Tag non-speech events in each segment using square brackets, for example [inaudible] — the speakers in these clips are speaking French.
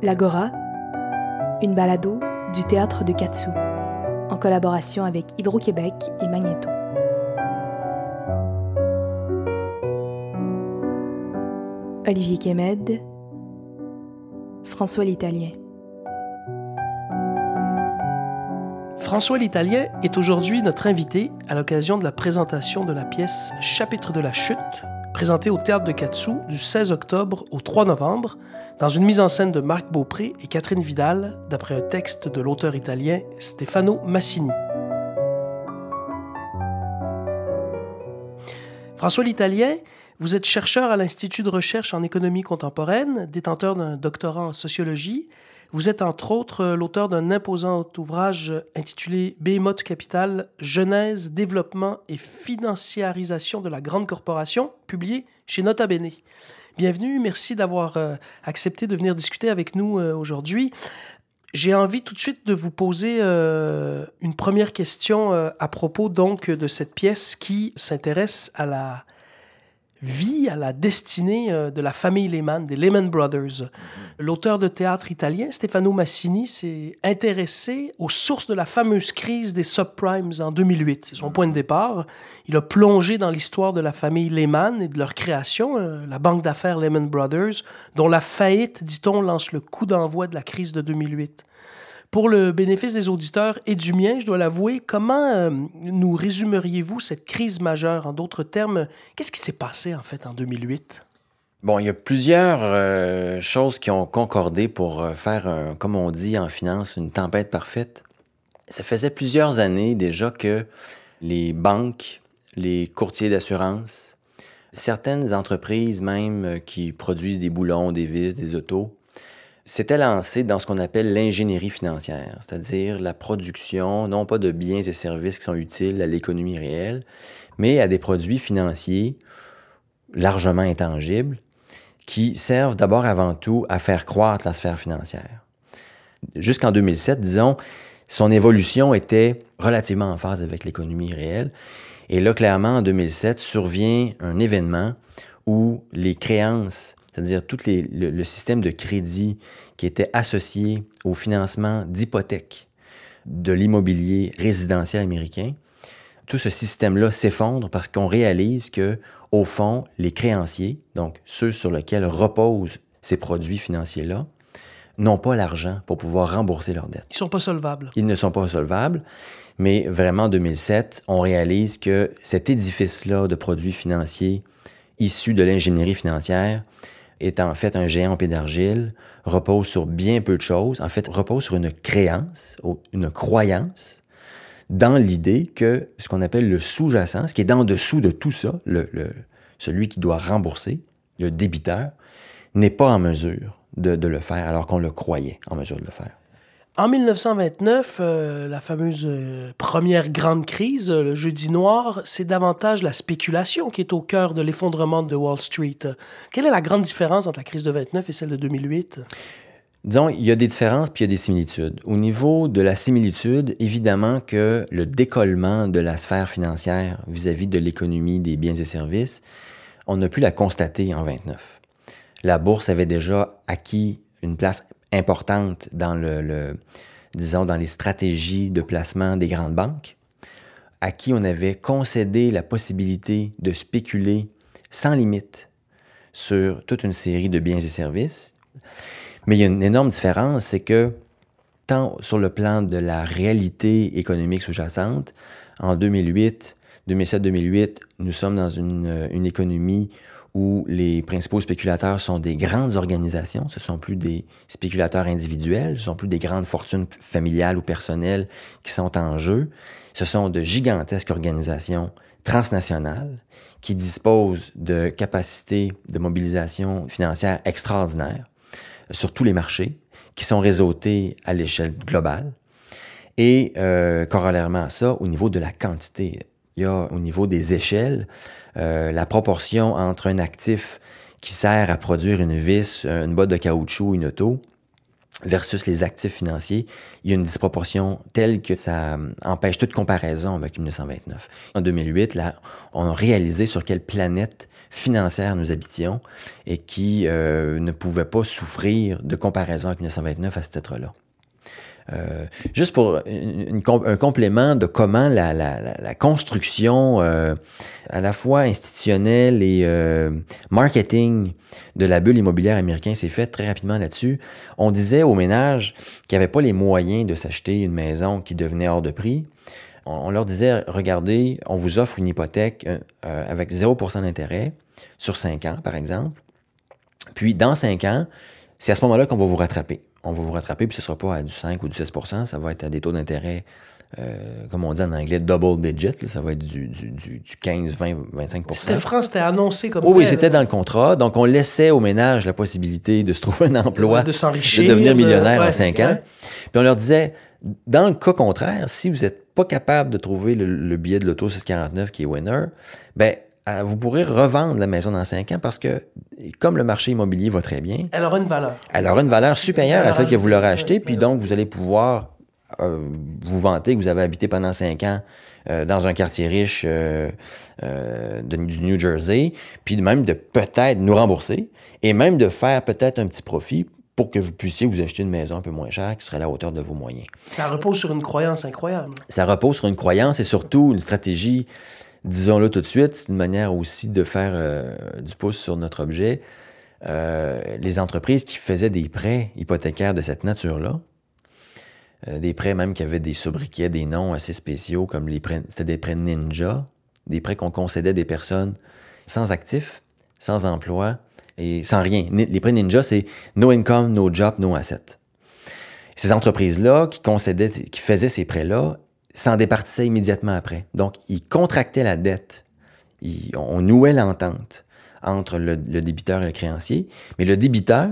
L'Agora, une balado du théâtre de Katsu, en collaboration avec Hydro-Québec et Magneto. Olivier Kemed, François l'Italien. François l'Italien est aujourd'hui notre invité à l'occasion de la présentation de la pièce Chapitre de la chute, présentée au Théâtre de Katsu du 16 octobre au 3 novembre, dans une mise en scène de Marc Beaupré et Catherine Vidal, d'après un texte de l'auteur italien Stefano Massini. François l'Italien, vous êtes chercheur à l'Institut de recherche en économie contemporaine, détenteur d'un doctorat en sociologie. Vous êtes entre autres l'auteur d'un imposant ouvrage intitulé Behemoth Capital, Genèse, développement et financiarisation de la grande corporation, publié chez Nota Bene. Bienvenue, merci d'avoir euh, accepté de venir discuter avec nous euh, aujourd'hui. J'ai envie tout de suite de vous poser euh, une première question à propos donc de cette pièce qui s'intéresse à la vie à la destinée euh, de la famille Lehman, des Lehman Brothers. L'auteur de théâtre italien, Stefano Massini, s'est intéressé aux sources de la fameuse crise des subprimes en 2008. C'est son point de départ. Il a plongé dans l'histoire de la famille Lehman et de leur création, euh, la banque d'affaires Lehman Brothers, dont la faillite, dit-on, lance le coup d'envoi de la crise de 2008. Pour le bénéfice des auditeurs et du mien, je dois l'avouer, comment euh, nous résumeriez-vous cette crise majeure? En d'autres termes, qu'est-ce qui s'est passé en fait en 2008? Bon, il y a plusieurs euh, choses qui ont concordé pour euh, faire, comme on dit en finance, une tempête parfaite. Ça faisait plusieurs années déjà que les banques, les courtiers d'assurance, certaines entreprises même qui produisent des boulons, des vis, des autos, s'était lancé dans ce qu'on appelle l'ingénierie financière, c'est-à-dire la production non pas de biens et services qui sont utiles à l'économie réelle, mais à des produits financiers largement intangibles qui servent d'abord avant tout à faire croître la sphère financière. Jusqu'en 2007, disons, son évolution était relativement en phase avec l'économie réelle. Et là, clairement, en 2007, survient un événement où les créances c'est-à-dire tout le, système de crédit qui était associé au financement d'hypothèques de l'immobilier résidentiel américain, tout ce système-là s'effondre parce qu'on réalise que, au fond, les créanciers, donc ceux sur lesquels reposent ces produits financiers-là, n'ont pas l'argent pour pouvoir rembourser leurs dettes. Ils ne sont pas solvables. Ils ne sont pas solvables. Mais vraiment, en 2007, on réalise que cet édifice-là de produits financiers issus de l'ingénierie financière est en fait un géant en d'argile, repose sur bien peu de choses, en fait repose sur une créance, une croyance, dans l'idée que ce qu'on appelle le sous-jacent, ce qui est dans dessous de tout ça, le, celui qui doit rembourser, le débiteur, n'est pas en mesure de le faire alors qu'on le croyait en mesure de le faire. En 1929, euh, la fameuse euh, première grande crise, euh, le jeudi noir, c'est davantage la spéculation qui est au cœur de l'effondrement de Wall Street. Quelle est la grande différence entre la crise de 29 et celle de 2008? Disons, il y a des différences puis il y a des similitudes. Au niveau de la similitude, évidemment que le décollement de la sphère financière vis-à-vis -vis de l'économie des biens et services, on a pu la constater en 29. La bourse avait déjà acquis une place importante dans le, disons, dans les stratégies de placement des grandes banques, à qui on avait concédé la possibilité de spéculer sans limite sur toute une série de biens et services. Mais il y a une énorme différence, c'est que tant sur le plan de la réalité économique sous-jacente, en 2008, 2007-2008, nous sommes dans une, une économie où les principaux spéculateurs sont des grandes organisations, ce sont plus des spéculateurs individuels, ce sont plus des grandes fortunes familiales ou personnelles qui sont en jeu, ce sont de gigantesques organisations transnationales qui disposent de capacités de mobilisation financière extraordinaires sur tous les marchés, qui sont réseautées à l'échelle globale. Et euh, corollairement à ça, au niveau de la quantité, il y a au niveau des échelles, euh, la proportion entre un actif qui sert à produire une vis, une botte de caoutchouc, une auto, versus les actifs financiers, il y a une disproportion telle que ça euh, empêche toute comparaison avec 1929. En 2008, là, on a réalisé sur quelle planète financière nous habitions et qui euh, ne pouvaient pas souffrir de comparaison avec 1929 à ce titre-là. Euh, juste pour une, un complément de comment la, la, la construction euh, à la fois institutionnelle et euh, marketing de la bulle immobilière américaine s'est faite très rapidement là-dessus. On disait aux ménages qui n'avaient pas les moyens de s'acheter une maison qui devenait hors de prix. On, leur disait, regardez, on vous offre une hypothèque avec 0% d'intérêt sur 5 ans, par exemple. Puis, dans 5 ans, c'est à ce moment-là qu'on va vous rattraper on va vous rattraper, puis ce ne sera pas à du 5 ou du 6% ça va être à des taux d'intérêt, euh, comme on dit en anglais, double digit, ça va être du, 15, 20, 25% C'était franc, c'était annoncé comme oh, Oui, c'était dans le contrat. Donc, on laissait aux ménages la possibilité de se trouver un emploi, de s'enrichir, de devenir millionnaire en 5 ans. Puis on leur disait, dans le cas contraire, si vous n'êtes pas capable de trouver le, billet de l'auto 649 qui est winner, ben euh, vous pourrez revendre la maison dans 5 ans parce que, comme le marché immobilier va très bien, elle aura une valeur. Elle aura une valeur supérieure à celle que vous l'aurez achetée, puis donc vous allez pouvoir euh, vous vanter que vous avez habité pendant 5 ans euh, dans un quartier riche de, du New Jersey, puis même de peut-être nous rembourser et même de faire peut-être un petit profit pour que vous puissiez vous acheter une maison un peu moins chère qui serait à la hauteur de vos moyens. Ça repose sur une croyance incroyable. Ça repose sur une croyance et surtout une stratégie disons-le tout de suite, c'est une manière aussi de faire euh, du pouce sur notre objet. Euh, les entreprises qui faisaient des prêts hypothécaires de cette nature-là, euh, des prêts même qui avaient des sobriquets, des noms assez spéciaux, comme les prêts, c'était des prêts ninja, des prêts qu'on concédait des personnes sans actifs, sans emploi et sans rien. Les prêts ninja, c'est no income, no job, no asset. Ces entreprises-là qui concédaient, qui faisaient ces prêts-là, s'en départissait immédiatement après. Donc, il contractait la dette. on nouait l'entente entre le, débiteur et le créancier, mais le débiteur,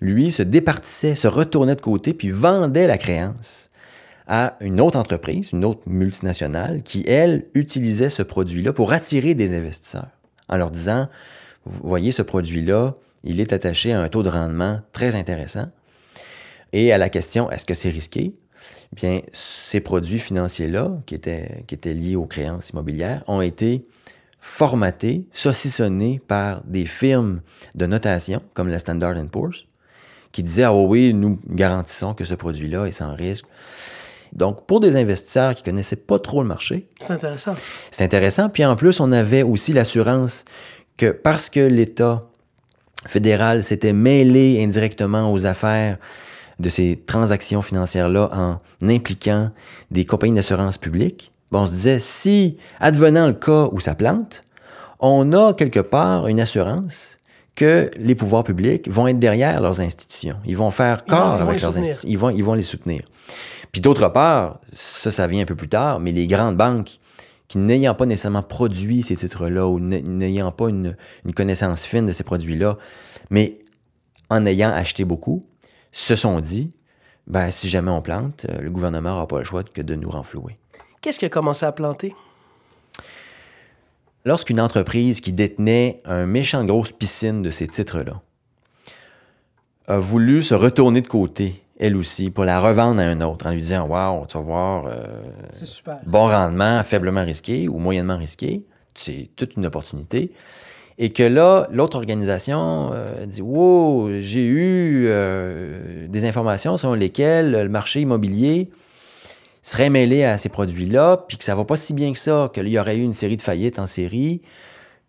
lui, se départissait, se retournait de côté, puis vendait la créance à une autre entreprise, une autre multinationale, qui, elle, utilisait ce produit-là pour attirer des investisseurs, en leur disant, vous voyez, ce produit-là, il est attaché à un taux de rendement très intéressant. Et à la question, est-ce que c'est risqué? Bien, ces produits financiers-là, qui étaient, qui étaient liés aux créances immobilières, ont été formatés, saucissonnés par des firmes de notation comme la Standard Poor's, qui disaient Ah oui, nous garantissons que ce produit-là est sans risque. Donc, pour des investisseurs qui ne connaissaient pas trop le marché, c'est intéressant. C'est intéressant. Puis en plus, on avait aussi l'assurance que parce que l'État fédéral s'était mêlé indirectement aux affaires de ces transactions financières-là en impliquant des compagnies d'assurance publique, bon, on se disait, si, advenant le cas où ça plante, on a quelque part une assurance que les pouvoirs publics vont être derrière leurs institutions. Ils vont faire corps avec leurs institutions. Ils vont, ils vont les soutenir. Puis d'autre part, ça, ça vient un peu plus tard, mais les grandes banques qui n'ayant pas nécessairement produit ces titres-là ou n'ayant pas une, une connaissance fine de ces produits-là, mais en ayant acheté beaucoup, se sont dit, ben, si jamais on plante, euh, le gouvernement n'aura pas le choix que de nous renflouer. Qu'est-ce qui a commencé à planter? Lorsqu'une entreprise qui détenait un méchant grosse piscine de ces titres-là a voulu se retourner de côté, elle aussi, pour la revendre à un autre, en lui disant Waouh, tu vas voir, euh, bon rendement, faiblement risqué ou moyennement risqué, c'est toute une opportunité. Et que là, l'autre organisation euh, dit Wow, j'ai eu euh, des informations selon lesquelles le marché immobilier serait mêlé à ces produits-là, puis que ça va pas si bien que ça, qu'il y aurait eu une série de faillites en série,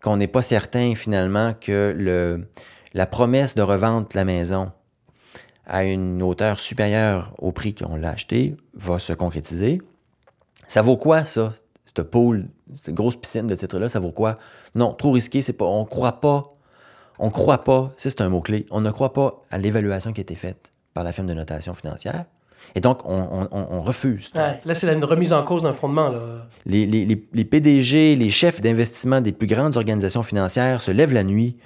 qu'on n'est pas certain finalement que la promesse de revendre la maison à une hauteur supérieure au prix qu'on l'a acheté va se concrétiser. Ça vaut quoi, ça, cette pool, cette grosse piscine de titres-là, ça vaut quoi? Non, trop risqué, c'est pas. On croit pas. On croit pas, ça c'est un mot-clé, on ne croit pas à l'évaluation qui a été faite par la firme de notation financière. Et donc, on, refuse. là, c'est une remise en cause d'un fondement. Là. Les, les, les, PDG, les chefs d'investissement des plus grandes organisations financières se lèvent la nuit.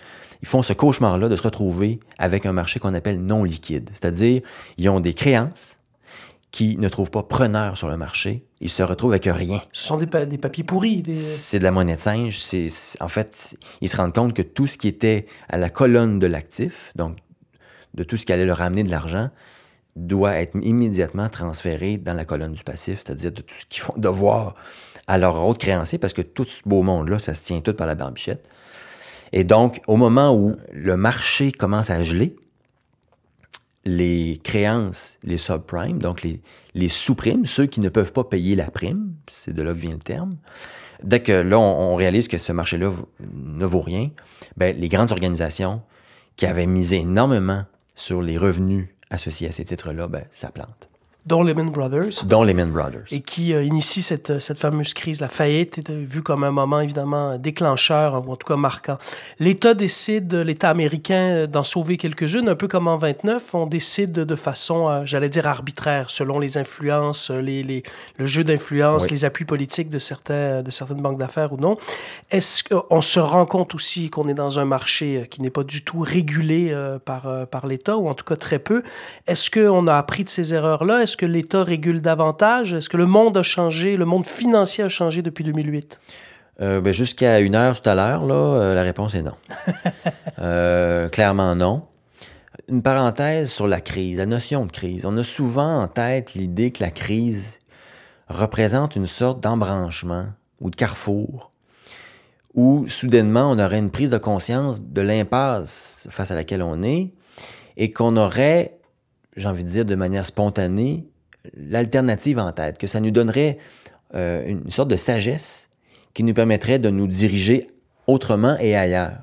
Ils font ce cauchemar-là de se retrouver avec un marché qu'on appelle non liquide. C'est-à-dire, ils ont des créances, qui ne trouvent pas preneur sur le marché, ils se retrouvent avec rien. Ce sont des, des papiers pourris. C'est de la monnaie de singe. C'est, en fait, ils se rendent compte que tout ce qui était à la colonne de l'actif, donc de tout ce qui allait leur amener de l'argent, doit être immédiatement transféré dans la colonne du passif, c'est-à-dire de tout ce qu'ils font devoir à leur autre créancier, parce que tout ce beau monde-là, ça se tient tout par la barbichette. Et donc, au moment où le marché commence à geler, les créances, les subprimes, donc les, les sous-primes, ceux qui ne peuvent pas payer la prime, c'est de là que vient le terme, dès que là, on, réalise que ce marché-là ne vaut rien, ben, les grandes organisations qui avaient misé énormément sur les revenus associés à ces titres-là, ben, ça plante dont Lehman Brothers. Dont Lehman Brothers. Et qui euh, initie cette, euh, cette fameuse crise. La faillite est euh, vue comme un moment évidemment déclencheur, ou en tout cas marquant. L'État décide, l'État américain, d'en sauver quelques-unes, un peu comme en 29. On décide de façon, j'allais dire, arbitraire, selon les influences, les, les le jeu d'influence, les appuis politiques de, certains, de certaines banques d'affaires ou non. Est-ce qu'on se rend compte aussi qu'on est dans un marché qui n'est pas du tout régulé par, par l'État, ou en tout cas très peu? Est-ce qu'on a appris de ces erreurs-là? Est-ce que l'État régule davantage? Est-ce que le monde a changé, le monde financier a changé depuis 2008? Euh, ben, Jusqu'à une heure tout à l'heure, là, euh, la réponse est non. [laughs] Euh, clairement non. Une parenthèse sur la crise, la notion de crise. On a souvent en tête l'idée que la crise représente une sorte d'embranchement ou de carrefour où soudainement on aurait une prise de conscience de l'impasse face à laquelle on est et qu'on aurait, j'ai envie de dire de manière spontanée, l'alternative en tête, que ça nous donnerait euh, une sorte de sagesse qui nous permettrait de nous diriger autrement et ailleurs.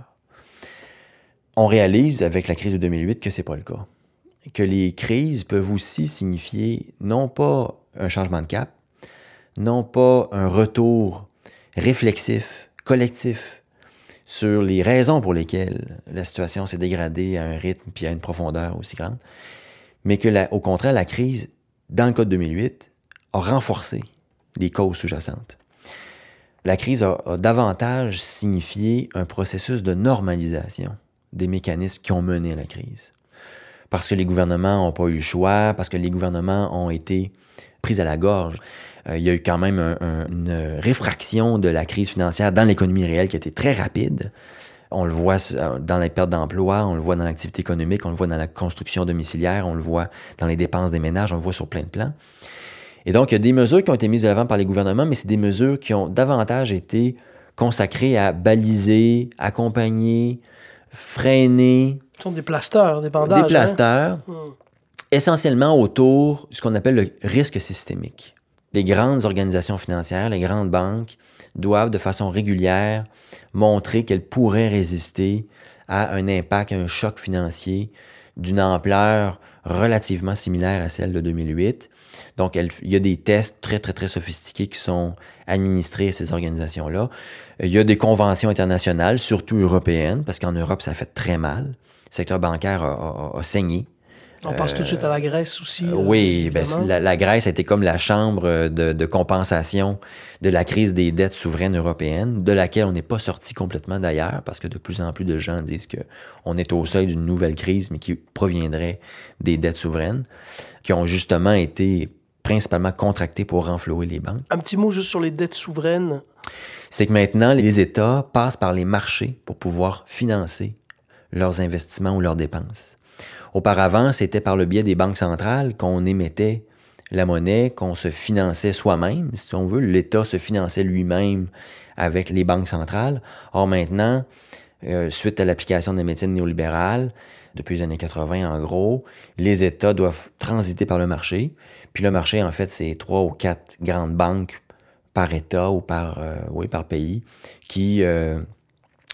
On réalise avec la crise de 2008 que ce n'est pas le cas. Que les crises peuvent aussi signifier non pas un changement de cap, non pas un retour réflexif, collectif sur les raisons pour lesquelles la situation s'est dégradée à un rythme puis à une profondeur aussi grande, mais que, au contraire, la crise dans le Code 2008, a renforcé les causes sous-jacentes. La crise a, davantage signifié un processus de normalisation des mécanismes qui ont mené à la crise. Parce que les gouvernements n'ont pas eu le choix, parce que les gouvernements ont été pris à la gorge. Euh, il y a eu quand même une réfraction de la crise financière dans l'économie réelle qui a été très rapide. On le voit dans les pertes d'emploi, on le voit dans l'activité économique, on le voit dans la construction domiciliaire, on le voit dans les dépenses des ménages, on le voit sur plein de plans. Et donc, il y a des mesures qui ont été mises de l'avant par les gouvernements, mais c'est des mesures qui ont davantage été consacrées à baliser, accompagner, freiner. Ce sont des plasteurs, des bandages. Des hein? plasteurs, hmm. essentiellement autour de ce qu'on appelle le risque systémique. Les grandes organisations financières, les grandes banques, doivent de façon régulière montrer qu'elles pourraient résister à un impact, à un choc financier d'une ampleur relativement similaire à celle de 2008. Donc, il y a des tests très, très, très sophistiqués qui sont administrés à ces organisations-là. Il y a des conventions internationales, surtout européennes, parce qu'en Europe, ça fait très mal. Le secteur bancaire a saigné on pense tout de suite à la Grèce aussi. Euh, oui, ben, la, Grèce a été comme la chambre de, compensation de la crise des dettes souveraines européennes, de laquelle on n'est pas sorti complètement d'ailleurs, parce que de plus en plus de gens disent qu'on est au seuil d'une nouvelle crise, mais qui proviendrait des dettes souveraines, qui ont justement été principalement contractées pour renflouer les banques. Un petit mot juste sur les dettes souveraines. C'est que maintenant, les États passent par les marchés pour pouvoir financer leurs investissements ou leurs dépenses. Auparavant, c'était par le biais des banques centrales qu'on émettait la monnaie, qu'on se finançait soi-même, si on veut. L'État se finançait lui-même avec les banques centrales. Or maintenant, euh, suite à l'application des médecines néolibérales, depuis les années 80 en gros, les États doivent transiter par le marché. Puis le marché, en fait, c'est trois ou quatre grandes banques par État ou par, euh, par pays qui, euh,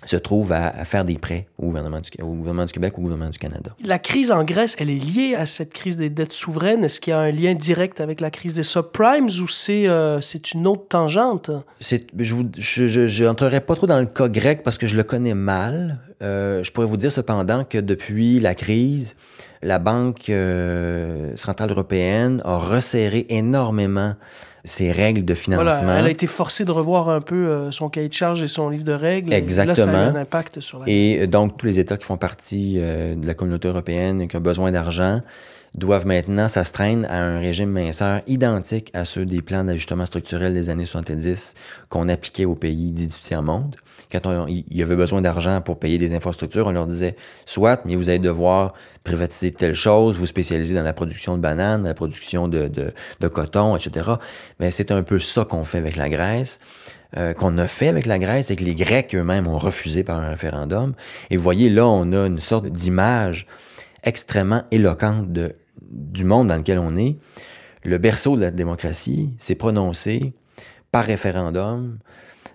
se trouve à, faire des prêts au gouvernement, du, au gouvernement du Québec ou au gouvernement du Canada. La crise en Grèce, elle est liée à cette crise des dettes souveraines. Est-ce qu'il y a un lien direct avec la crise des subprimes ou c'est euh, c'est une autre tangente? Je n'entrerai pas trop dans le cas grec parce que je le connais mal. Euh, je pourrais vous dire cependant que depuis la crise, la Banque euh, centrale européenne a resserré énormément ses règles de financement. elle a été forcée de revoir un peu euh, son cahier de charge et son livre de règles. Exactement. Et là, ça a un impact sur la... Et donc, tous les États qui font partie euh, de la communauté européenne et qui ont besoin d'argent doivent maintenant s'astreindre à un régime minceur identique à ceux des plans d'ajustement structurel des années 70 qu'on appliquait aux pays dits du tiers-monde. quand il y avait besoin d'argent pour payer des infrastructures, on leur disait soit, mais vous allez devoir privatiser telle chose, vous spécialiser dans la production de bananes, la production de, de, coton, etc. Mais c'est un peu ça qu'on fait avec la Grèce. Euh, qu'on a fait avec la Grèce et que les Grecs eux-mêmes ont refusé par un référendum. Et vous voyez, là, on a une sorte d'image extrêmement éloquente de, du monde dans lequel on est. Le berceau de la démocratie s'est prononcé par référendum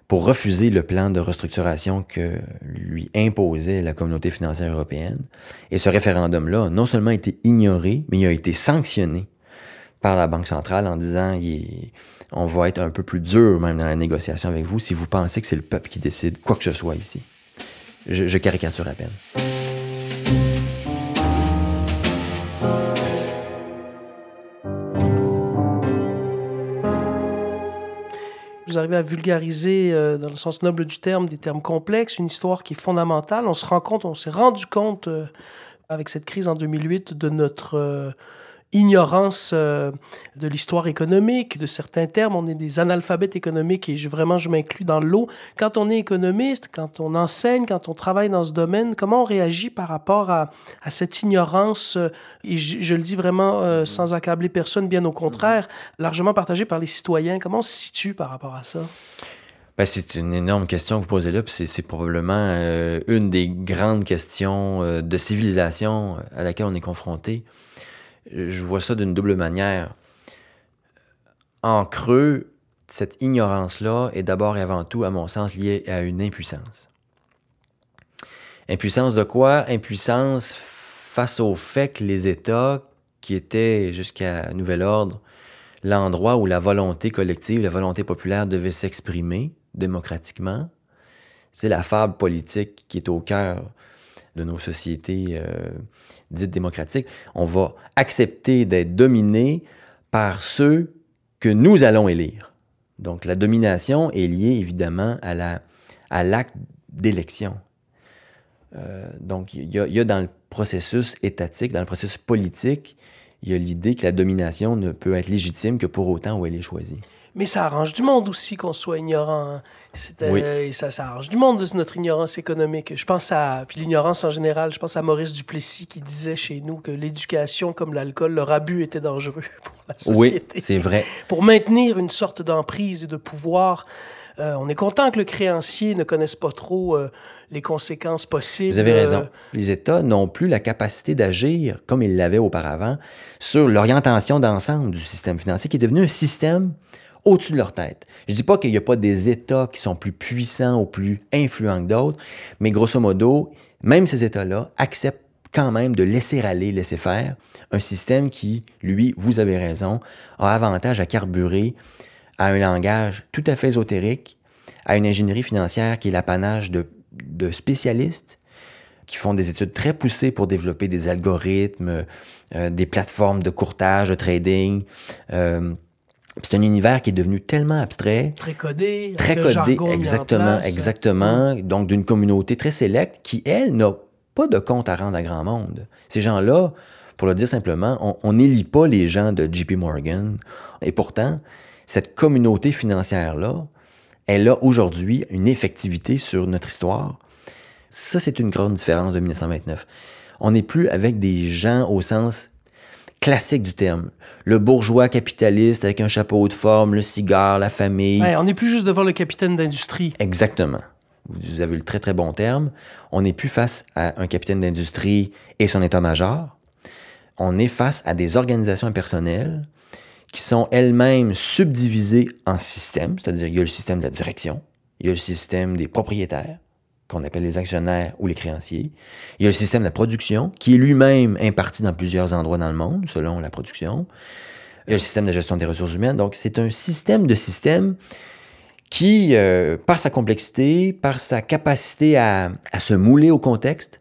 pour refuser le plan de restructuration que lui imposait la communauté financière européenne. Et ce référendum-là a non seulement été ignoré, mais il a été sanctionné par la Banque centrale en disant on va être un peu plus dur même dans la négociation avec vous si vous pensez que c'est le peuple qui décide quoi que ce soit ici. Je, je caricature à peine. Vulgariser, euh, dans le sens noble du terme, des termes complexes, une histoire qui est fondamentale. On se rend compte, on s'est rendu compte euh, avec cette crise en 2008 de notre euh, ignorance euh, de l'histoire économique, de certains termes. On est des analphabètes économiques et je, vraiment, je m'inclus dans l'eau. Quand on est économiste, quand on enseigne, quand on travaille dans ce domaine, comment on réagit par rapport à, à cette ignorance, euh, et je, le dis vraiment euh, sans accabler personne, bien au contraire, largement partagée par les citoyens. Comment on se situe par rapport à ça? Ben, c'est une énorme question que vous posez là, puis c'est probablement une des grandes questions de civilisation à laquelle on est confronté je vois ça d'une double manière. En creux, cette ignorance-là est d'abord et avant tout, à mon sens, liée à une impuissance. Impuissance de quoi? Impuissance face au fait que les États, qui étaient jusqu'à nouvel ordre l'endroit où la volonté collective, la volonté populaire devait s'exprimer démocratiquement, c'est la fable politique qui est au cœur de nos sociétés euh, dites démocratiques, on va accepter d'être dominé par ceux que nous allons élire. Donc la domination est liée évidemment à la à l'acte d'élection. Euh, donc il y, y, a dans le processus étatique, dans le processus politique, il y a l'idée que la domination ne peut être légitime que pour autant où elle est choisie. Mais ça arrange du monde aussi qu'on soit ignorant. Hein. Oui. ça, ça arrange du monde de notre ignorance économique. Je pense à, puis l'ignorance en général, je pense à Maurice Duplessis qui disait chez nous que l'éducation, comme l'alcool, leur abus était dangereux [laughs] pour la société. Oui, c'est vrai. Pour maintenir une sorte d'emprise et de pouvoir. Euh, on est content que le créancier ne connaisse pas trop euh, les conséquences possibles. Vous avez raison. Les États n'ont plus la capacité d'agir comme ils l'avaient auparavant sur l'orientation d'ensemble du système financier qui est devenu un système au-dessus de leur tête. Je dis pas qu'il n'y a pas des États qui sont plus puissants ou plus influents que d'autres, mais grosso modo, même ces États-là acceptent quand même de laisser aller, laisser faire un système qui, lui, vous avez raison, a avantage à carburer à un langage tout à fait ésotérique, à une ingénierie financière qui est l'apanage de, de spécialistes qui font des études très poussées pour développer des algorithmes, euh, des plateformes de courtage, de trading, euh, c'est un univers qui est devenu tellement abstrait. Très codé. Très codé, exactement, exactement. Mm. Donc, d'une communauté très sélecte qui, elle, n'a pas de compte à rendre à grand monde. Ces gens-là, pour le dire simplement, on n'élit pas les gens de JP Morgan. Et pourtant, cette communauté financière-là, elle a aujourd'hui une effectivité sur notre histoire. Ça, c'est une grande différence de 1929. On n'est plus avec des gens au sens classique du terme. Le bourgeois capitaliste avec un chapeau de forme, le cigare, la famille. on n'est plus juste devant le capitaine d'industrie. Exactement. Vous avez le très très bon terme. On n'est plus face à un capitaine d'industrie et son état-major. On est face à des organisations impersonnelles qui sont elles-mêmes subdivisées en systèmes, c'est-à-dire il y a le système de la direction, il y a le système des propriétaires, qu'on appelle les actionnaires ou les créanciers. Il y a le système de production, qui est lui-même imparti dans plusieurs endroits dans le monde, selon la production. Il y a le système de gestion des ressources humaines. Donc, c'est un système de systèmes qui, euh, par sa complexité, par sa capacité à, à se mouler au contexte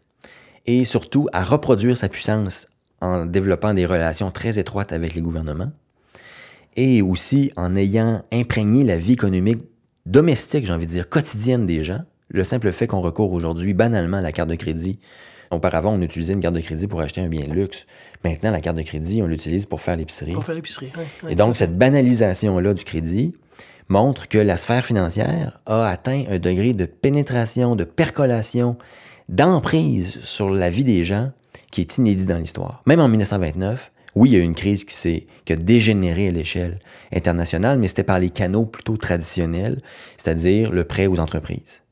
et surtout à reproduire sa puissance en développant des relations très étroites avec les gouvernements et aussi en ayant imprégné la vie économique domestique, j'ai envie de dire, quotidienne des gens, le simple fait qu'on recourt aujourd'hui banalement à la carte de crédit. Auparavant, on utilisait une carte de crédit pour acheter un bien de luxe. Maintenant, la carte de crédit, on l'utilise pour faire l'épicerie. Pour faire l'épicerie, Et donc, cette banalisation-là du crédit montre que la sphère financière a atteint un degré de pénétration, de percolation, d'emprise sur la vie des gens qui est inédit dans l'histoire. Même en 1929, oui, il y a eu une crise qui, qui a dégénéré à l'échelle internationale, mais c'était par les canaux plutôt traditionnels, c'est-à-dire le prêt aux entreprises.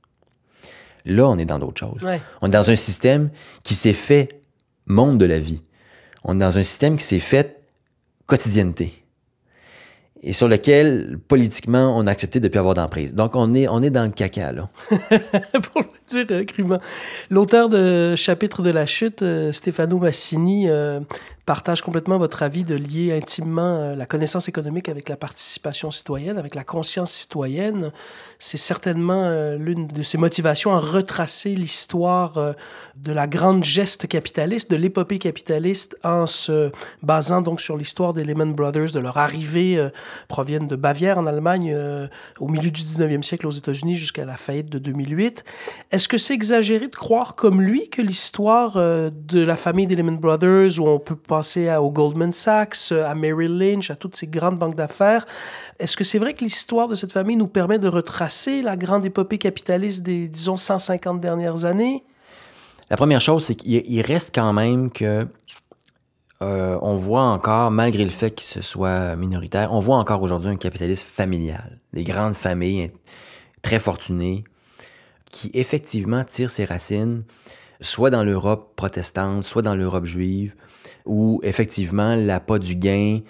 Là, on est dans d'autres choses. On est dans un système qui s'est fait monde de la vie. On est dans un système qui s'est fait quotidienneté et sur lequel, politiquement, on a accepté de ne plus avoir d'emprise. Donc, on est, on est dans le caca, là. [laughs] Pour le dire crûment. L'auteur de Chapitre de la chute, euh, Stefano Massini, euh, partage complètement votre avis de lier intimement euh, la connaissance économique avec la participation citoyenne, avec la conscience citoyenne. C'est certainement euh, l'une de ses motivations à retracer l'histoire euh, de la grande geste capitaliste, de l'épopée capitaliste, en se basant donc sur l'histoire des Lehman Brothers, de leur arrivée, proviennent de Bavière en Allemagne au milieu du 19e siècle aux États-Unis jusqu'à la faillite de 2008. Est-ce que c'est exagéré de croire comme lui que l'histoire de la famille des Lehman Brothers, où on peut pas penser au Goldman Sachs, à Merrill Lynch, à toutes ces grandes banques d'affaires. Est-ce que c'est vrai que l'histoire de cette famille nous permet de retracer la grande épopée capitaliste des, disons, 150 dernières années? La première chose, c'est qu'il reste quand même que euh, on voit encore, malgré le fait qu'il se soit minoritaire, on voit encore aujourd'hui un capitalisme familial. Des grandes familles très fortunées qui effectivement tirent ses racines soit dans l'Europe protestante, soit dans l'Europe juive, où effectivement l'appât du gain,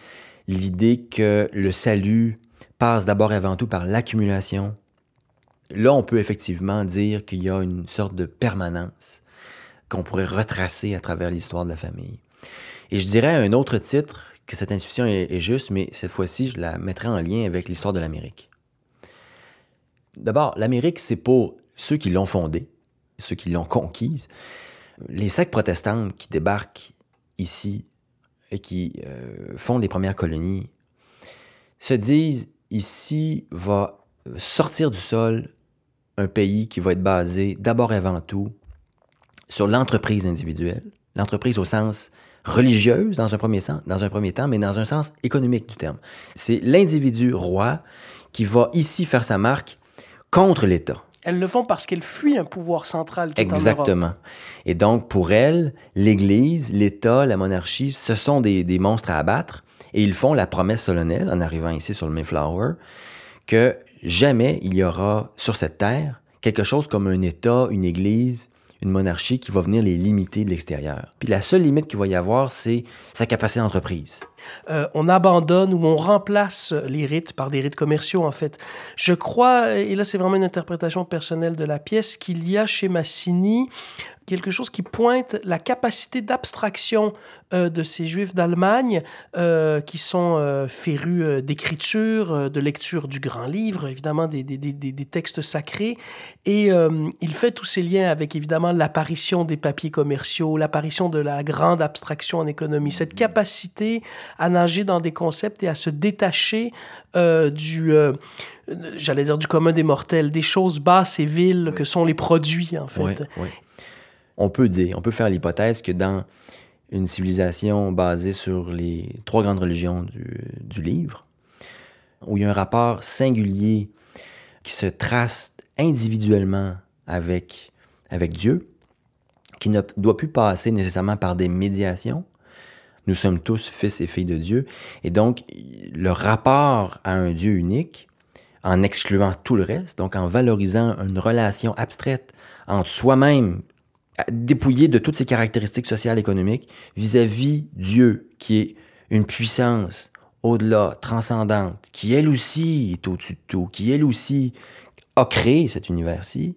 l'idée que le salut passe d'abord et avant tout par l'accumulation. Là, on peut effectivement dire qu'il y a une sorte de permanence qu'on pourrait retracer à travers l'histoire de la famille. Et je dirais un autre titre que cette intuition est, juste, mais cette fois-ci, je la mettrai en lien avec l'histoire de l'Amérique. D'abord, l'Amérique, c'est pour ceux qui l'ont fondée, ceux qui l'ont conquise. Les sectes protestantes qui débarquent ici et qui euh, font des premières colonies se disent ici va sortir du sol un pays qui va être basé d'abord et avant tout sur l'entreprise individuelle, l'entreprise au sens religieuse dans un premier sens, dans un premier temps, mais dans un sens économique du terme. C'est l'individu roi qui va ici faire sa marque contre l'État. Elles le font parce qu'elles fuient un pouvoir central qui Exactement. Est en Et donc, pour elles, l'Église, l'État, la monarchie, ce sont des, des, monstres à abattre. Et ils font la promesse solennelle, en arrivant ici sur le Mayflower, que jamais il y aura sur cette terre quelque chose comme un État, une Église, une monarchie qui va venir les limiter de l'extérieur. Puis la seule limite qu'il va y avoir, c'est sa capacité d'entreprise. Euh, on abandonne ou on remplace les rites par des rites commerciaux, en fait. Je crois, et là c'est vraiment une interprétation personnelle de la pièce, qu'il y a chez Massini quelque chose qui pointe la capacité d'abstraction euh, de ces Juifs d'Allemagne euh, qui sont euh, férus d'écriture, de lecture du grand livre, évidemment des, des, des, des textes sacrés. Et il fait tous ces liens avec évidemment l'apparition des papiers commerciaux, l'apparition de la grande abstraction en économie, cette capacité à nager dans des concepts et à se détacher du j'allais dire du commun des mortels, des choses basses et viles que sont les produits, en fait. Oui, oui on peut dire, on peut faire l'hypothèse que dans une civilisation basée sur les trois grandes religions du, livre, où il y a un rapport singulier qui se trace individuellement avec, avec Dieu, qui ne doit plus passer nécessairement par des médiations. Nous sommes tous fils et filles de Dieu. Et donc, le rapport à un Dieu unique, en excluant tout le reste, donc en valorisant une relation abstraite entre soi-même dépouillé de toutes ses caractéristiques sociales et économiques vis-à-vis Dieu, qui est une puissance au-delà, transcendante, qui elle aussi est au-dessus de tout, qui elle aussi a créé cet univers-ci,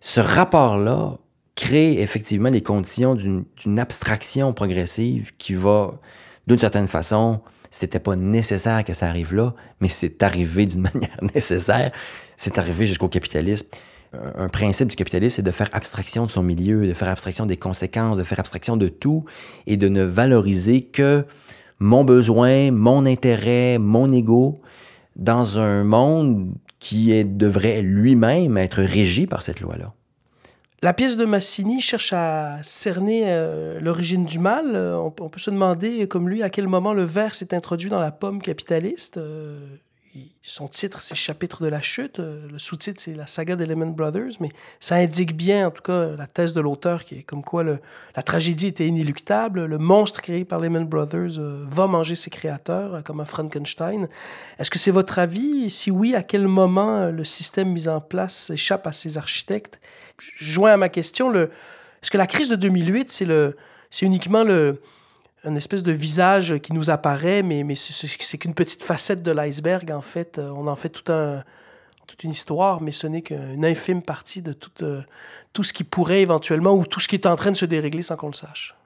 ce rapport-là crée effectivement les conditions d'une abstraction progressive qui va, d'une certaine façon, c'était pas nécessaire que ça arrive là, mais c'est arrivé d'une [laughs] manière nécessaire, c'est arrivé jusqu'au capitalisme un principe du capitalisme, c'est de faire abstraction de son milieu, de faire abstraction des conséquences, de faire abstraction de tout et de ne valoriser que mon besoin, mon intérêt, mon ego dans un monde qui est, devrait lui-même être régi par cette loi-là. La pièce de Massini cherche à cerner euh, l'origine du mal. On, peut se demander, comme lui, à quel moment le verre s'est introduit dans la pomme capitaliste. Euh, son titre, c'est Chapitre de la chute. Euh, le sous-titre, c'est La saga des Lehman Brothers. Mais ça indique bien, en tout cas, la thèse de l'auteur, qui est comme quoi la tragédie était inéluctable. Le monstre créé par Lehman Brothers euh, va manger ses créateurs, euh, comme un Frankenstein. Est-ce que c'est votre avis? Si oui, à quel moment le système mis en place échappe à ses architectes? Joint à ma question, est-ce que la crise de 2008, c'est, le, c'est uniquement le une espèce de visage qui nous apparaît, mais, mais c'est qu'une petite facette de l'iceberg, en fait. Euh, on en fait tout un, toute une histoire, mais ce n'est qu'une infime partie de tout, euh, tout ce qui pourrait éventuellement, ou tout ce qui est en train de se dérégler sans qu'on le sache.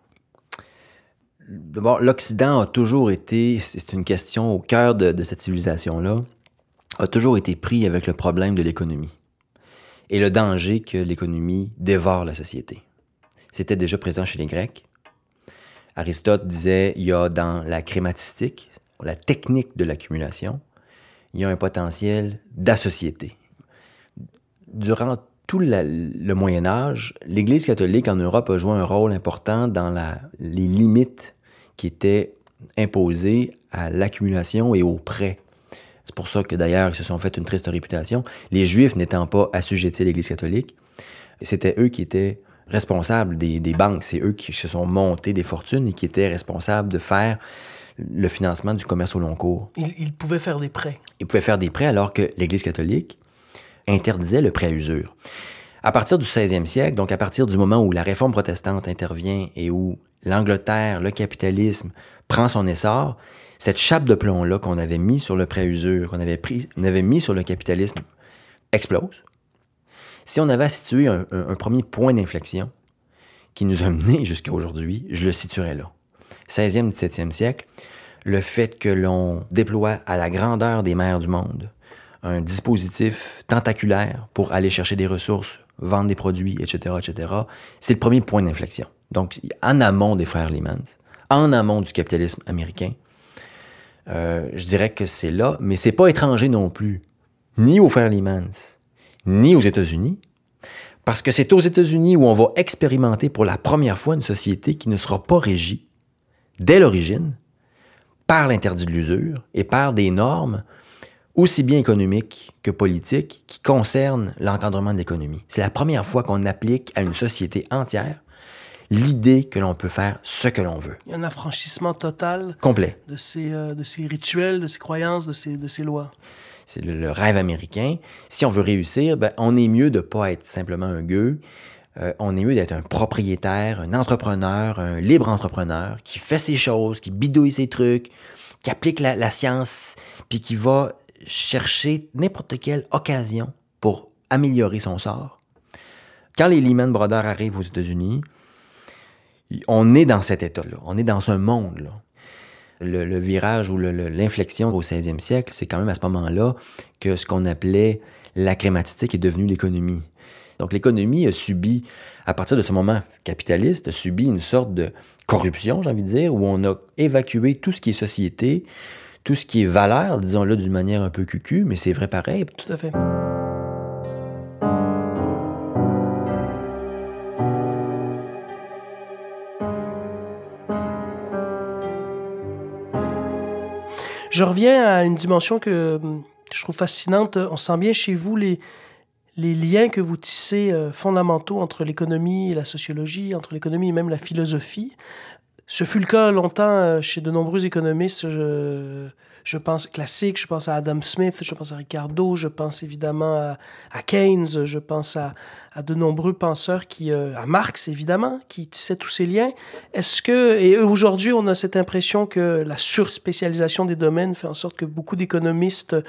D'abord, l'Occident a toujours été, c'est une question au cœur de, de cette civilisation-là, a toujours été pris avec le problème de l'économie et le danger que l'économie dévore la société. C'était déjà présent chez les Grecs, Aristote disait, il y a dans la crématistique, la technique de l'accumulation, il y a un potentiel d'associété. Durant tout le Moyen Âge, l'Église catholique en Europe a joué un rôle important dans les limites qui étaient imposées à l'accumulation et au prêt. C'est pour ça que d'ailleurs, ils se sont fait une triste réputation. Les Juifs n'étant pas assujettis à l'Église catholique, c'était eux qui étaient responsables des, banques. C'est eux qui se sont montés des fortunes et qui étaient responsables de faire le financement du commerce au long cours. Ils, pouvaient faire des prêts. Ils pouvaient faire des prêts alors que l'Église catholique interdisait le prêt à usure. À partir du 16e siècle, donc à partir du moment où la réforme protestante intervient et où l'Angleterre, le capitalisme prend son essor, cette chape de plomb-là qu'on avait mis sur le prêt à usure, qu'on avait, pris, on avait mis sur le capitalisme, explose. Si on avait situé un, un, premier point d'inflexion qui nous a menés jusqu'à aujourd'hui, je le situerais là. 16e, 17e siècle, le fait que l'on déploie à la grandeur des mers du monde un dispositif tentaculaire pour aller chercher des ressources, vendre des produits, etc., etc., c'est le premier point d'inflexion. Donc, en amont des frères Lehman, en amont du capitalisme américain, euh, je dirais que c'est là, mais c'est pas étranger non plus, ni aux frères Lehman, ni aux États-Unis, parce que c'est aux États-Unis où on va expérimenter pour la première fois une société qui ne sera pas régie, dès l'origine, par l'interdit de l'usure et par des normes aussi bien économiques que politiques qui concernent l'encadrement de l'économie. C'est la première fois qu'on applique à une société entière l'idée que l'on peut faire ce que l'on veut. Il y a un affranchissement total complet de ces, euh, de ces rituels, de ces croyances, de ces, de ces lois c'est le, rêve américain. Si on veut réussir, ben, on est mieux de ne pas être simplement un gueux. Euh, on est mieux d'être un propriétaire, un entrepreneur, un libre entrepreneur qui fait ses choses, qui bidouille ses trucs, qui applique la, science, puis qui va chercher n'importe quelle occasion pour améliorer son sort. Quand les Lehman Brothers arrivent aux États-Unis, on est dans cet état-là, on est dans un monde-là le, virage ou l'inflexion au 16e siècle, c'est quand même à ce moment-là que ce qu'on appelait la crématistique est devenu l'économie. Donc l'économie a subi, à partir de ce moment capitaliste, a subi une sorte de corruption, j'ai envie de dire, où on a évacué tout ce qui est société, tout ce qui est valeur, disons-le d'une manière un peu cucu, mais c'est vrai pareil. Tout à fait. Je reviens à une dimension que je trouve fascinante. On sent bien chez vous les, liens que vous tissez euh, fondamentaux entre l'économie et la sociologie, entre l'économie et même la philosophie. Ce fut le cas longtemps euh, chez de nombreux économistes. Je pense classique, je pense à Adam Smith, je pense à Ricardo, je pense évidemment à, Keynes, je pense à, de nombreux penseurs qui, euh, à Marx évidemment, qui tissaient tous ces liens. Est-ce que, et aujourd'hui on a cette impression que la surspécialisation des domaines fait en sorte que beaucoup d'économistes euh,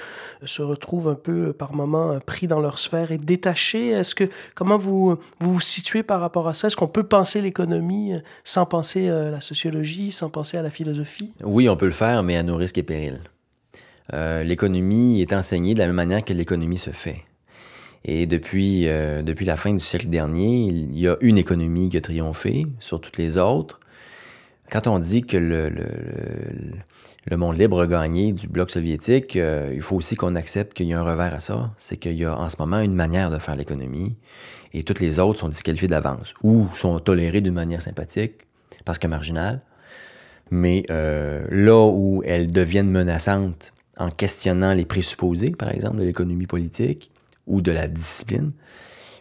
se retrouvent un peu par moments euh, pris dans leur sphère et détachés? Est-ce que, comment vous, vous vous situez par rapport à ça? Est-ce qu'on peut penser l'économie sans penser la sociologie, sans penser à la philosophie? Oui, on peut le faire, mais à nos risques et périls. Euh, l'économie est enseignée de la même manière que l'économie se fait. Et depuis, euh, depuis la fin du siècle dernier, il y a une économie qui a triomphé sur toutes les autres. Quand on dit que le, le, le monde libre a gagné du bloc soviétique, euh, il faut aussi qu'on accepte qu'il y a un revers à ça. C'est qu'il y a en ce moment une manière de faire l'économie et toutes les autres sont disqualifiées d'avance ou sont tolérées d'une manière sympathique parce que marginale. Mais là où elles deviennent menaçantes en questionnant les présupposés, par exemple, de l'économie politique ou de la discipline,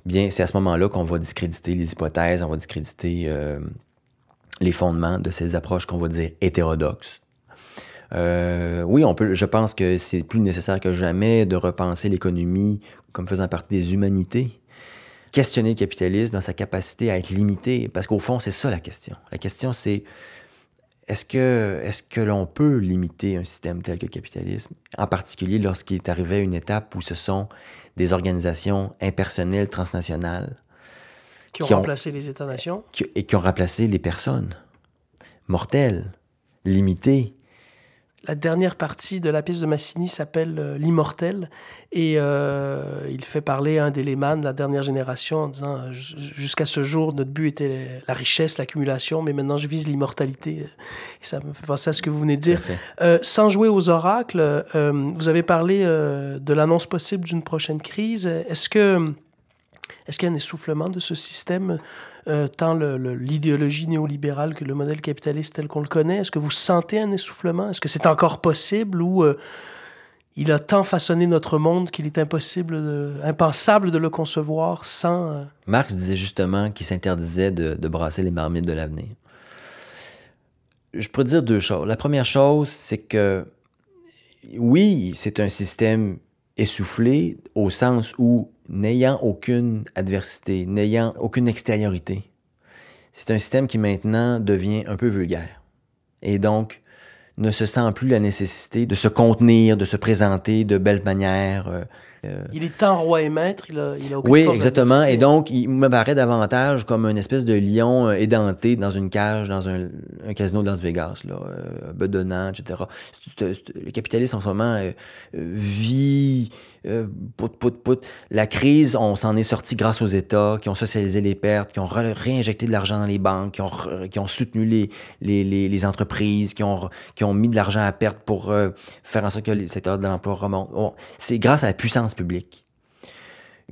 bien, c'est à ce moment-là qu'on va discréditer les hypothèses, on va discréditer euh, les fondements de ces approches qu'on va dire hétérodoxes. Euh, oui, on peut, je pense que c'est plus nécessaire que jamais de repenser l'économie comme faisant partie des humanités. Questionner le capitalisme dans sa capacité à être limité, parce qu'au fond, c'est ça la question. La question, c'est est-ce que, est-ce que l'on peut limiter un système tel que le capitalisme, en particulier lorsqu'il est arrivé à une étape où ce sont des organisations impersonnelles transnationales qui ont remplacé les États-nations. et qui ont remplacé les personnes mortelles, limitées, la dernière partie de la pièce de Massini s'appelle euh, L'immortel et euh, il fait parler un des Lehman de la dernière génération en disant euh, jusqu'à ce jour notre but était la richesse, l'accumulation, mais maintenant je vise l'immortalité. Et ça me fait penser à ce que vous venez de dire. sans jouer aux oracles, vous avez parlé de l'annonce possible d'une prochaine crise. Est-ce que est-ce qu'il y a un essoufflement de ce système euh, tant l'idéologie néolibérale que le modèle capitaliste tel qu'on le connaît? Est-ce que vous sentez un essoufflement? Est-ce que c'est encore possible ou euh, il a tant façonné notre monde qu'il est impossible, impensable de le concevoir sans... Euh, Marx disait justement qu'il s'interdisait de, de brasser les marmites de l'avenir. Je pourrais dire deux choses. La première chose, c'est que oui, c'est un système essoufflé au sens où n'ayant aucune adversité, n'ayant aucune extériorité. C'est un système qui maintenant devient un peu vulgaire. Et donc, ne se sent plus la nécessité de se contenir, de se présenter de belle manière. Euh, euh. il est tant roi et maître, il a, il a Oui, exactement. Et donc, il me paraît davantage comme une espèce de lion euh, édenté dans une cage, dans un, casino de Las Vegas, là, bedonnant, etc. Le capitalisme, en ce moment, vit euh, la crise, on s'en est sorti grâce aux États qui ont socialisé les pertes, qui ont réinjecté de l'argent dans les banques, qui ont, soutenu les, entreprises, qui ont, mis de l'argent à perte pour euh, faire en sorte que le secteur de l'emploi remonte. c'est grâce à la puissance publique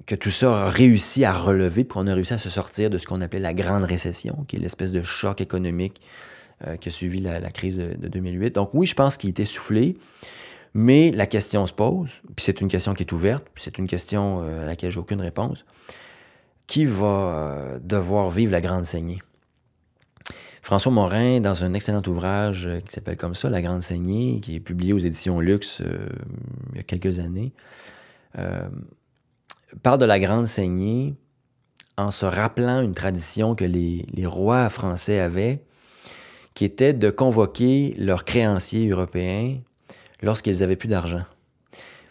que tout ça a réussi à relever, puis on a réussi à se sortir de ce qu'on appelait la grande récession, qui est l'espèce de choc économique euh, qui a suivi la, crise de, de, 2008. Donc oui, je pense qu'il était soufflé. Mais la question se pose, puis c'est une question qui est ouverte, puis c'est une question euh, à laquelle j'ai aucune réponse. Qui va euh, devoir vivre la grande saignée? François Morin, dans un excellent ouvrage euh, qui s'appelle comme ça, La Grande Saignée, qui est publié aux éditions Luxe il y a quelques années, parle de la Grande Saignée en se rappelant une tradition que les, les rois français avaient, qui était de convoquer leurs créanciers européens lorsqu'ils avaient plus d'argent.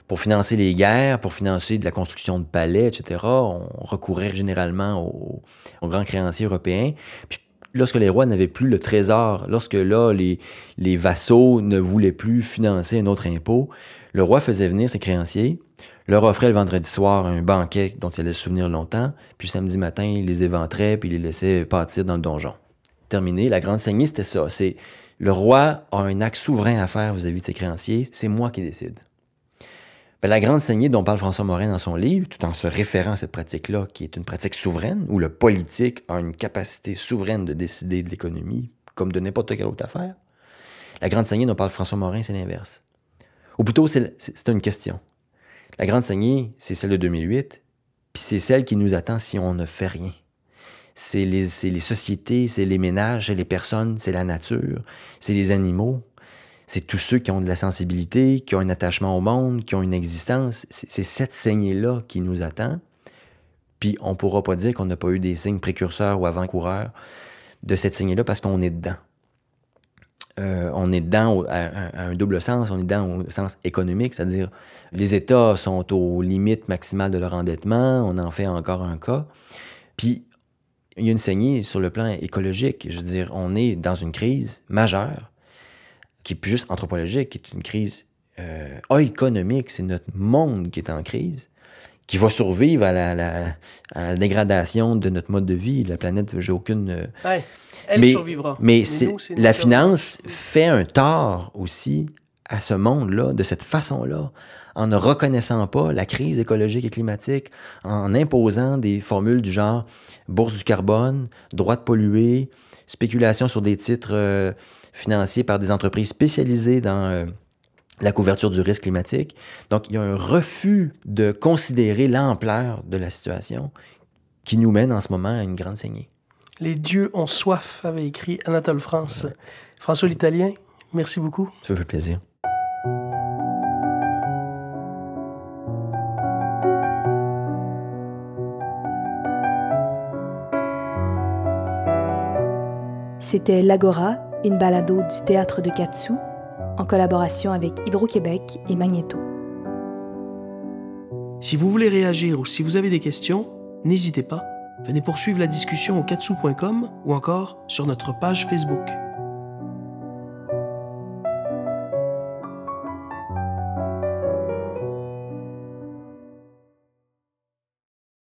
Pour financer les guerres, pour financer de la construction de palais, etc., on recourait généralement aux, grands créanciers européens. Puis lorsque les rois n'avaient plus le trésor, lorsque là, les, vassaux ne voulaient plus financer un autre impôt, le roi faisait venir ses créanciers, leur offrait le vendredi soir un banquet dont il allait se souvenir longtemps, puis le samedi matin, il les éventrait, puis il les laissait partir dans le donjon. Terminé, la grande saignée, c'était ça. Le roi a un acte souverain à faire vis-à-vis de ses créanciers, c'est moi qui décide. Ben, la grande saignée dont parle François Morin dans son livre, tout en se référant à cette pratique-là, qui est une pratique souveraine, où le politique a une capacité souveraine de décider de l'économie, comme de n'importe quelle autre affaire, la grande saignée dont parle François Morin, c'est l'inverse. Ou plutôt, c'est une question. La grande saignée, c'est celle de 2008, puis c'est celle qui nous attend si on ne fait rien c'est les, les, sociétés, c'est les ménages, c'est les personnes, c'est la nature, c'est les animaux. C'est tous ceux qui ont de la sensibilité, qui ont un attachement au monde, qui ont une existence. C'est cette saignée-là qui nous attend. Puis on ne pourra pas dire qu'on n'a pas eu des signes précurseurs ou avant-coureurs de cette saignée-là parce qu'on est dedans. Euh, on est dedans à, un double sens, on est dedans au sens économique, c'est-à-dire les États sont aux limites maximales de leur endettement, on en fait encore un cas. Puis il y a une saignée sur le plan écologique. Je veux dire, on est dans une crise majeure, qui est plus juste anthropologique, qui est une crise euh, économique. C'est notre monde qui est en crise, qui va survivre à la, dégradation de notre mode de vie. La planète, j'ai aucune. Euh, elle survivra. Mais, la finance fait un tort aussi à ce monde-là, de cette façon-là, en ne reconnaissant pas la crise écologique et climatique, en imposant des formules du genre bourse du carbone, droit de polluer, spéculation sur des titres euh, financiers par des entreprises spécialisées dans, euh, la couverture du risque climatique. Donc, il y a un refus de considérer l'ampleur de la situation qui nous mène en ce moment à une grande saignée. Les dieux ont soif, avait écrit Anatole France. François l'Italien, merci beaucoup. Ça fait plaisir. C'était L'Agora, une balado du théâtre de Katsu, en collaboration avec Hydro-Québec et Magneto. Si vous voulez réagir ou si vous avez des questions, n'hésitez pas. Venez poursuivre la discussion au katsu.com ou encore sur notre page Facebook.